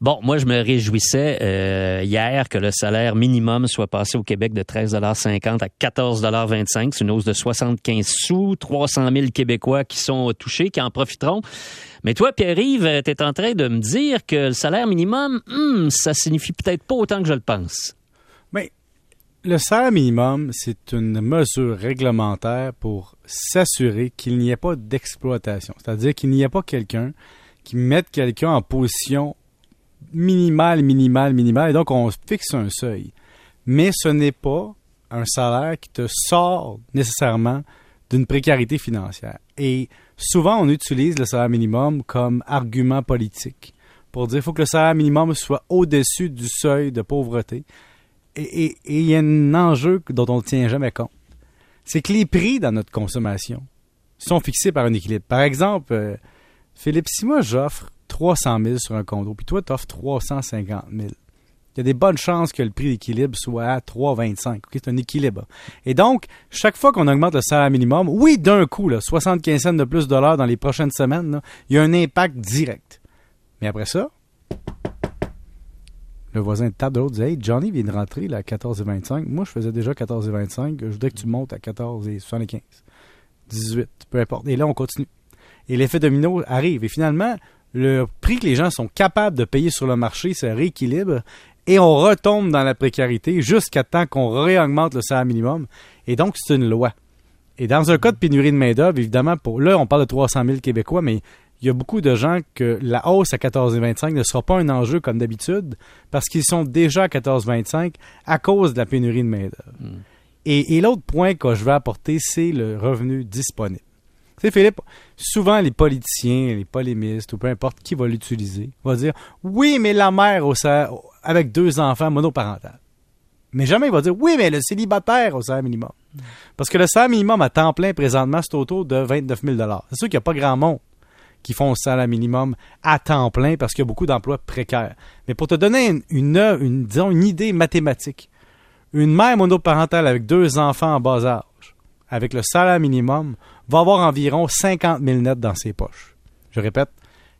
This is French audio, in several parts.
Bon, moi, je me réjouissais euh, hier que le salaire minimum soit passé au Québec de 13,50 à 14,25 C'est une hausse de 75 sous. 300 000 Québécois qui sont touchés, qui en profiteront. Mais toi, Pierre-Yves, tu es en train de me dire que le salaire minimum, hmm, ça signifie peut-être pas autant que je le pense. Mais le salaire minimum, c'est une mesure réglementaire pour s'assurer qu'il n'y ait pas d'exploitation. C'est-à-dire qu'il n'y ait pas quelqu'un qui mette quelqu'un en position minimal, minimal, minimal. Et donc, on fixe un seuil. Mais ce n'est pas un salaire qui te sort nécessairement d'une précarité financière. Et souvent, on utilise le salaire minimum comme argument politique pour dire qu'il faut que le salaire minimum soit au-dessus du seuil de pauvreté. Et il y a un enjeu dont on ne tient jamais compte. C'est que les prix dans notre consommation sont fixés par un équilibre. Par exemple, euh, Philippe, si moi j'offre 300 000 sur un condo, puis toi, tu offres 350 000. Il y a des bonnes chances que le prix d'équilibre soit à 3,25. C'est un équilibre. Et donc, chaque fois qu'on augmente le salaire minimum, oui, d'un coup, là, 75 cents de plus de dollars dans les prochaines semaines, il y a un impact direct. Mais après ça, le voisin de table dit Hey, Johnny vient de rentrer là, à 14,25. Moi, je faisais déjà 14,25. Je voudrais que tu montes à 14,75. 18, peu importe. Et là, on continue. Et l'effet domino arrive. Et finalement, le prix que les gens sont capables de payer sur le marché se rééquilibre et on retombe dans la précarité jusqu'à temps qu'on réaugmente le salaire minimum. Et donc, c'est une loi. Et dans un cas de pénurie de main-d'œuvre, évidemment, pour là, on parle de 300 000 Québécois, mais il y a beaucoup de gens que la hausse à 14,25 ne sera pas un enjeu comme d'habitude parce qu'ils sont déjà à 14,25 à cause de la pénurie de main-d'œuvre. Hmm. Et, et l'autre point que je veux apporter, c'est le revenu disponible. Sais, Philippe, souvent les politiciens, les polémistes, ou peu importe qui va l'utiliser, va dire oui, mais la mère au avec deux enfants monoparentales. Mais jamais il va dire oui, mais le célibataire au salaire minimum. Parce que le salaire minimum à temps plein présentement, c'est autour de 29 000 C'est sûr qu'il n'y a pas grand monde qui font le salaire minimum à temps plein parce qu'il y a beaucoup d'emplois précaires. Mais pour te donner une, une, disons, une idée mathématique, une mère monoparentale avec deux enfants en bas âge, avec le salaire minimum, va avoir environ 50 000 nets dans ses poches. Je répète,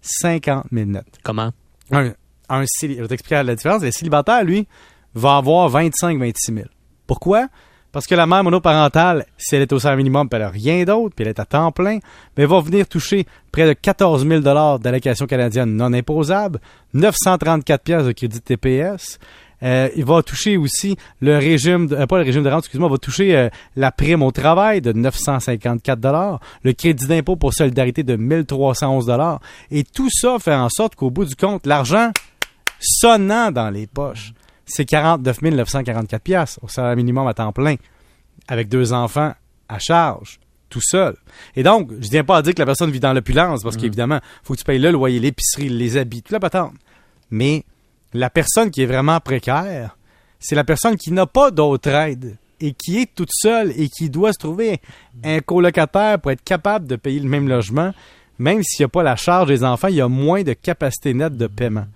50 000 nets. Comment? Un, un, je vais t'expliquer la différence. Le célibataire, lui, va avoir 25-26 000. Pourquoi? Parce que la mère monoparentale, si elle est au salaire minimum, elle n'a rien d'autre, puis elle est à temps plein, mais va venir toucher près de 14 000 d'allocation canadienne non imposable, 934 pièces de crédit TPS, euh, il va toucher aussi le régime, de, euh, pas le régime de rente, excuse-moi, va toucher euh, la prime au travail de 954 dollars, le crédit d'impôt pour solidarité de 1311 dollars, et tout ça fait en sorte qu'au bout du compte, l'argent sonnant dans les poches, c'est 49 944 pièces au salaire minimum à temps plein, avec deux enfants à charge tout seul. Et donc, je viens pas à dire que la personne vit dans l'opulence, parce mmh. qu'évidemment, il faut que tu payes le loyer, l'épicerie, les habits, tout la patente. Mais la personne qui est vraiment précaire, c'est la personne qui n'a pas d'autre aide et qui est toute seule et qui doit se trouver un colocataire pour être capable de payer le même logement, même s'il n'y a pas la charge des enfants, il y a moins de capacité nette de paiement.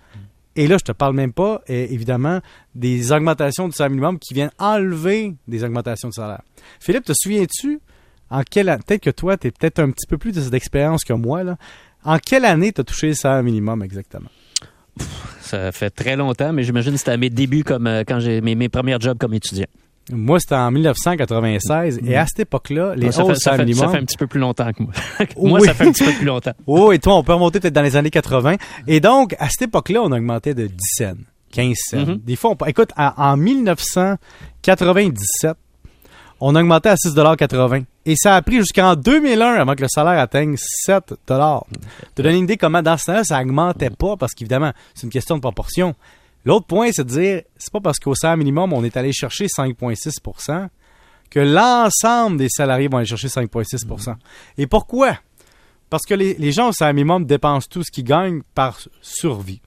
Et là, je te parle même pas, évidemment, des augmentations du salaire minimum qui viennent enlever des augmentations de salaire. Philippe, te souviens-tu, en quelle année, peut-être que toi, tu es peut-être un petit peu plus de cette expérience que moi, là. En quelle année tu as touché le salaire minimum exactement? Ça fait très longtemps, mais j'imagine que c'était à mes débuts comme euh, quand j'ai mes, mes premiers jobs comme étudiant. Moi, c'était en 1996. Et à cette époque-là, les ça hausses fait, minimum... Ça fait un petit peu plus longtemps que moi. moi, ça fait un petit peu plus longtemps. oh, et toi, on peut remonter peut-être dans les années 80. Et donc, à cette époque-là, on augmentait de 10 cents, 15 cents. Mm-hmm. Des fois, on... écoute, en 1997, on a augmenté à 6,80 Et ça a pris jusqu'en 2001 avant que le salaire atteigne 7 Te donner une idée comment dans ce temps-là, ça augmentait pas parce qu'évidemment, c'est une question de proportion. L'autre point, c'est de dire, c'est pas parce qu'au salaire minimum, on est allé chercher 5,6% que l'ensemble des salariés vont aller chercher 5,6% Et pourquoi? Parce que les, gens au salaire minimum dépensent tout ce qu'ils gagnent par survie.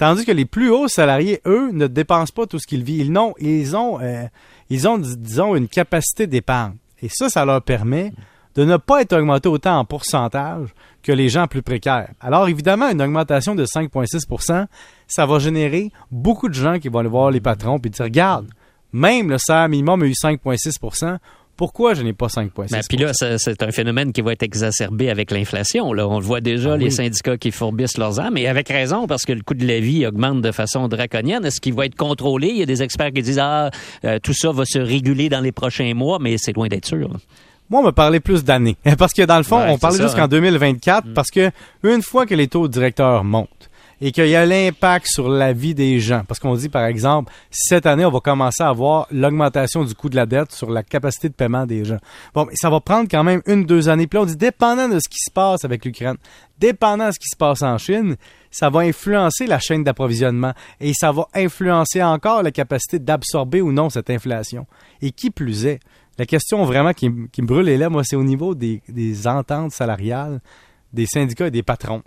Tandis que les plus hauts salariés, eux, ne dépensent pas tout ce qu'ils vivent. Ils, ont, ils ont euh, ils ont, disons, une capacité d'épargne. Et ça, ça leur permet de ne pas être augmenté autant en pourcentage que les gens plus précaires. Alors évidemment, une augmentation de 5,6% ça va générer beaucoup de gens qui vont aller voir les patrons et dire, regarde, même le salaire minimum a eu 5,6 Pourquoi je n'ai pas 5 points? Ben, puis là, c'est un phénomène qui va être exacerbé avec l'inflation. Là, on le voit déjà, ah les syndicats qui fourbissent leurs âmes, et avec raison, parce que le coût de la vie augmente de façon draconienne. Est-ce qu'il va être contrôlé? Il y a des experts qui disent, ah, euh, tout ça va se réguler dans les prochains mois, mais c'est loin d'être sûr. Moi, on me parlait plus d'années. Parce que dans le fond, on parlait jusqu'en 2024, hein. parce que une fois que les taux directeurs montent, et qu'il y a l'impact sur la vie des gens. Parce qu'on dit, par exemple, cette année, on va commencer à voir l'augmentation du coût de la dette sur la capacité de paiement des gens. Bon, mais ça va prendre quand même une, deux années. Puis là, on dit, dépendant de ce qui se passe avec l'Ukraine, dépendant de ce qui se passe en Chine, ça va influencer la chaîne d'approvisionnement et ça va influencer encore la capacité d'absorber ou non cette inflation. Et qui plus est, la question vraiment qui, me brûle les lèvres, moi, c'est au niveau des ententes salariales des syndicats et des patrons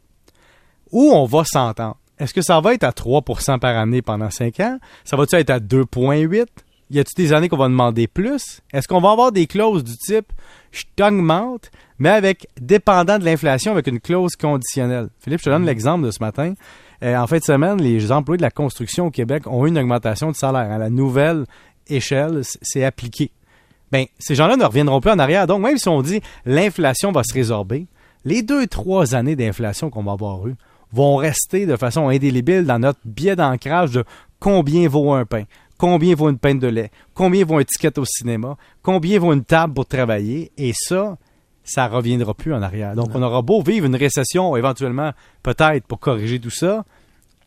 où on va s'entendre? Est-ce que ça va être à 3% par année pendant 5 ans? Ça va-tu être à 2,8? Y a-t-il des années qu'on va demander plus? Est-ce qu'on va avoir des clauses du type je t'augmente, mais avec dépendant de l'inflation avec une clause conditionnelle? Philippe, je te donne mm. l'exemple de ce matin. Euh, en fin de semaine, les employés de la construction au Québec ont eu une augmentation de salaire. À la nouvelle échelle, c'est appliqué. Bien, ces gens-là ne reviendront plus en arrière. Donc, même si on dit l'inflation va se résorber, les deux, trois années d'inflation qu'on va avoir eues, vont rester de façon indélébile dans notre biais d'ancrage de combien vaut un pain, combien vaut une pinte de lait, combien vaut un ticket au cinéma, combien vaut une table pour travailler, et ça, ça reviendra plus en arrière. Donc, on aura beau vivre une récession, éventuellement, peut-être pour corriger tout ça,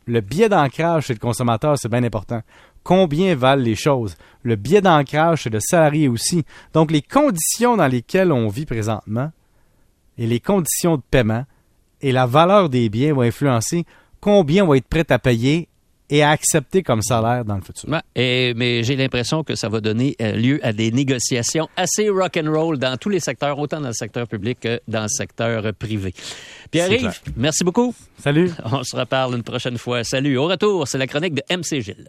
le biais d'ancrage chez le consommateur, c'est bien important. Combien valent les choses? Le biais d'ancrage chez le salarié aussi. Donc, les conditions dans lesquelles on vit présentement et les conditions de paiement, et la valeur des biens va influencer combien on va être prêt à payer et à accepter comme salaire dans le futur. et, mais j'ai l'impression que ça va donner euh, lieu à des négociations assez rock'n'roll dans tous les secteurs, autant dans le secteur public que dans le secteur privé. Pierre-Yves, merci beaucoup. Salut. On se reparle une prochaine fois. Salut. Au retour, c'est la chronique de MC Gilles.